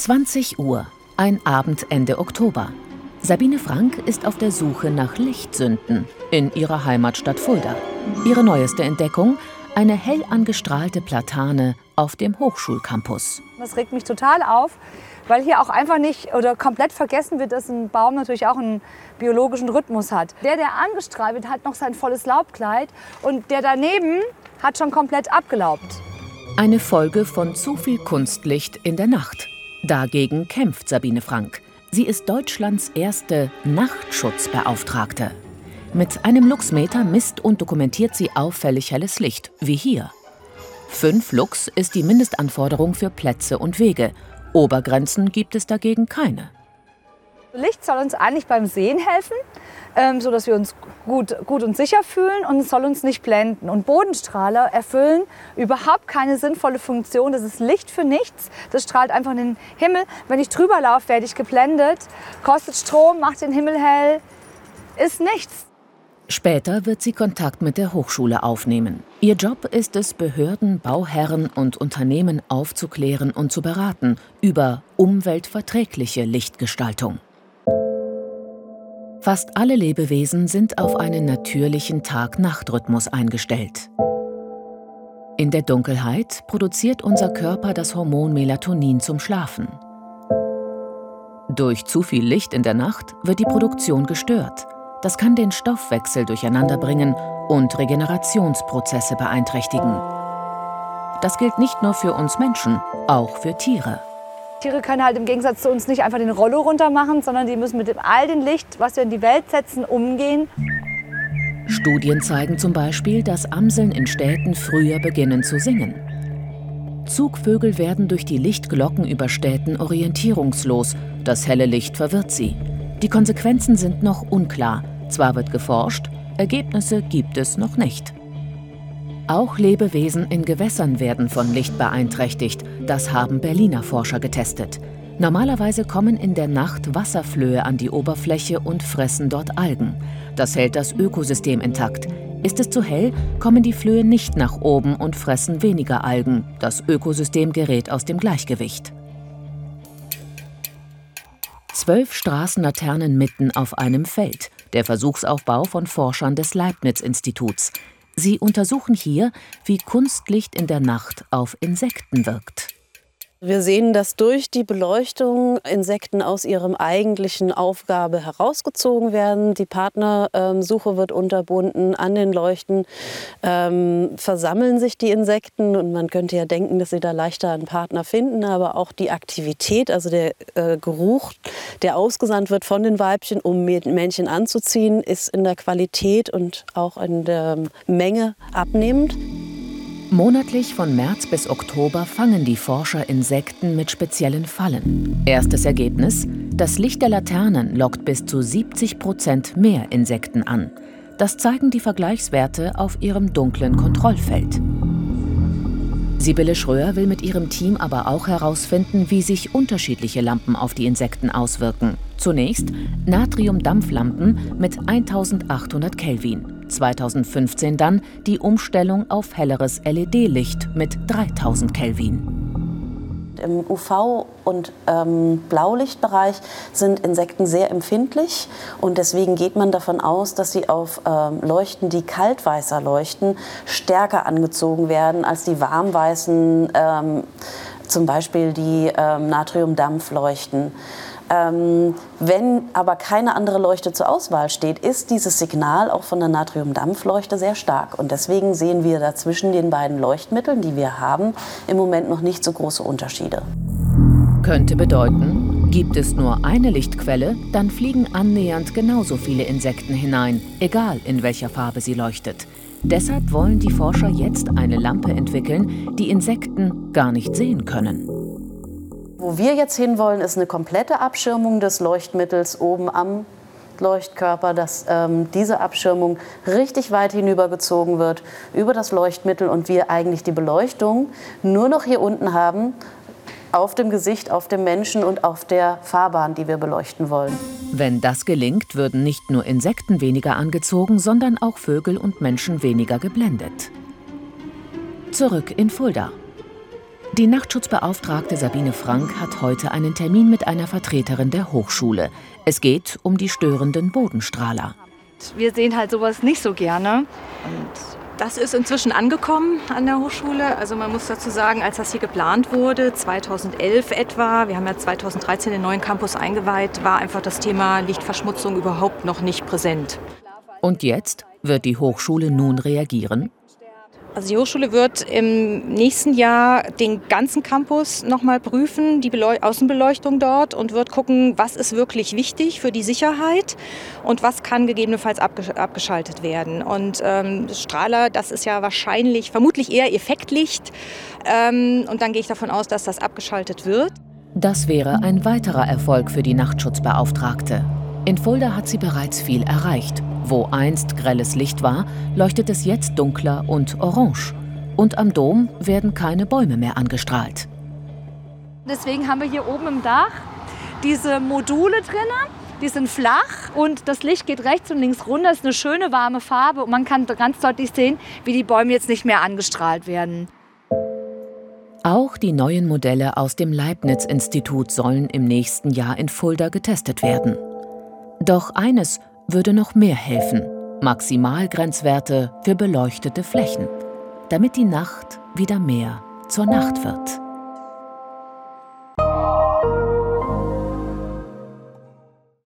20 Uhr, ein Abend Ende Oktober. Sabine Frank ist auf der Suche nach Lichtsünden in ihrer Heimatstadt Fulda. Ihre neueste Entdeckung, eine hell angestrahlte Platane auf dem Hochschulcampus. Das regt mich total auf, weil hier auch einfach nicht oder komplett vergessen wird, dass ein Baum natürlich auch einen biologischen Rhythmus hat. Der, der angestrahlt wird, hat noch sein volles Laubkleid und der daneben hat schon komplett abgelaubt. Eine Folge von zu viel Kunstlicht in der Nacht. Dagegen kämpft Sabine Frank. Sie ist Deutschlands erste Nachtschutzbeauftragte. Mit einem Luxmeter misst und dokumentiert sie auffällig helles Licht, wie hier. 5 Lux ist die Mindestanforderung für Plätze und Wege. Obergrenzen gibt es dagegen keine. Licht soll uns eigentlich beim Sehen helfen, ähm, sodass wir uns gut, gut und sicher fühlen und es soll uns nicht blenden. Und Bodenstrahler erfüllen überhaupt keine sinnvolle Funktion. Das ist Licht für nichts. Das strahlt einfach in den Himmel. Wenn ich drüber laufe, werde ich geblendet. Kostet Strom, macht den Himmel hell. Ist nichts. Später wird sie Kontakt mit der Hochschule aufnehmen. Ihr Job ist es, Behörden, Bauherren und Unternehmen aufzuklären und zu beraten über umweltverträgliche Lichtgestaltung. Fast alle Lebewesen sind auf einen natürlichen Tag-Nacht-Rhythmus eingestellt. In der Dunkelheit produziert unser Körper das Hormon Melatonin zum Schlafen. Durch zu viel Licht in der Nacht wird die Produktion gestört. Das kann den Stoffwechsel durcheinanderbringen und Regenerationsprozesse beeinträchtigen. Das gilt nicht nur für uns Menschen, auch für Tiere. Tiere können halt im Gegensatz zu uns nicht einfach den Rollo runter machen, sondern die müssen mit dem all dem Licht, was wir in die Welt setzen, umgehen. Studien zeigen zum Beispiel, dass Amseln in Städten früher beginnen zu singen. Zugvögel werden durch die Lichtglocken über Städten orientierungslos. Das helle Licht verwirrt sie. Die Konsequenzen sind noch unklar. Zwar wird geforscht, Ergebnisse gibt es noch nicht. Auch Lebewesen in Gewässern werden von Licht beeinträchtigt. Das haben Berliner Forscher getestet. Normalerweise kommen in der Nacht Wasserflöhe an die Oberfläche und fressen dort Algen. Das hält das Ökosystem intakt. Ist es zu hell, kommen die Flöhe nicht nach oben und fressen weniger Algen. Das Ökosystem gerät aus dem Gleichgewicht. Zwölf Straßenlaternen mitten auf einem Feld. Der Versuchsaufbau von Forschern des Leibniz-Instituts. Sie untersuchen hier, wie Kunstlicht in der Nacht auf Insekten wirkt. Wir sehen, dass durch die Beleuchtung Insekten aus ihrem eigentlichen Aufgabe herausgezogen werden. Die Partnersuche wird unterbunden. An den Leuchten ähm, versammeln sich die Insekten und man könnte ja denken, dass sie da leichter einen Partner finden. Aber auch die Aktivität, also der äh, Geruch, der ausgesandt wird von den Weibchen, um Männchen anzuziehen, ist in der Qualität und auch in der Menge abnehmend. Monatlich von März bis Oktober fangen die Forscher Insekten mit speziellen Fallen. Erstes Ergebnis: Das Licht der Laternen lockt bis zu 70 Prozent mehr Insekten an. Das zeigen die Vergleichswerte auf ihrem dunklen Kontrollfeld. Sibylle Schröer will mit ihrem Team aber auch herausfinden, wie sich unterschiedliche Lampen auf die Insekten auswirken. Zunächst Natriumdampflampen mit 1800 Kelvin. 2015 dann die Umstellung auf helleres LED-Licht mit 3000 Kelvin. Im UV- und ähm, Blaulichtbereich sind Insekten sehr empfindlich und deswegen geht man davon aus, dass sie auf ähm, Leuchten, die kaltweißer leuchten, stärker angezogen werden als die warmweißen, ähm, zum Beispiel die ähm, Natriumdampfleuchten. Ähm, wenn aber keine andere Leuchte zur Auswahl steht, ist dieses Signal auch von der Natriumdampfleuchte sehr stark. Und deswegen sehen wir da zwischen den beiden Leuchtmitteln, die wir haben, im Moment noch nicht so große Unterschiede. Könnte bedeuten, gibt es nur eine Lichtquelle, dann fliegen annähernd genauso viele Insekten hinein, egal in welcher Farbe sie leuchtet. Deshalb wollen die Forscher jetzt eine Lampe entwickeln, die Insekten gar nicht sehen können. Wo wir jetzt hinwollen, ist eine komplette Abschirmung des Leuchtmittels oben am Leuchtkörper, dass ähm, diese Abschirmung richtig weit hinübergezogen wird über das Leuchtmittel und wir eigentlich die Beleuchtung nur noch hier unten haben, auf dem Gesicht, auf dem Menschen und auf der Fahrbahn, die wir beleuchten wollen. Wenn das gelingt, würden nicht nur Insekten weniger angezogen, sondern auch Vögel und Menschen weniger geblendet. Zurück in Fulda. Die Nachtschutzbeauftragte Sabine Frank hat heute einen Termin mit einer Vertreterin der Hochschule. Es geht um die störenden Bodenstrahler. Wir sehen halt sowas nicht so gerne. Und das ist inzwischen angekommen an der Hochschule. Also man muss dazu sagen, als das hier geplant wurde, 2011 etwa, wir haben ja 2013 den neuen Campus eingeweiht, war einfach das Thema Lichtverschmutzung überhaupt noch nicht präsent. Und jetzt wird die Hochschule nun reagieren? Also die Hochschule wird im nächsten Jahr den ganzen Campus nochmal prüfen, die Beleu Außenbeleuchtung dort und wird gucken, was ist wirklich wichtig für die Sicherheit und was kann gegebenenfalls abgesch abgeschaltet werden. Und ähm, Strahler, das ist ja wahrscheinlich, vermutlich eher Effektlicht. Ähm, und dann gehe ich davon aus, dass das abgeschaltet wird. Das wäre ein weiterer Erfolg für die Nachtschutzbeauftragte. In Fulda hat sie bereits viel erreicht. Wo einst grelles Licht war, leuchtet es jetzt dunkler und orange. Und am Dom werden keine Bäume mehr angestrahlt. Deswegen haben wir hier oben im Dach diese Module drin. Die sind flach und das Licht geht rechts und links runter. Das ist eine schöne warme Farbe und man kann ganz deutlich sehen, wie die Bäume jetzt nicht mehr angestrahlt werden. Auch die neuen Modelle aus dem Leibniz-Institut sollen im nächsten Jahr in Fulda getestet werden. Doch eines würde noch mehr helfen. Maximalgrenzwerte für beleuchtete Flächen, damit die Nacht wieder mehr zur Nacht wird.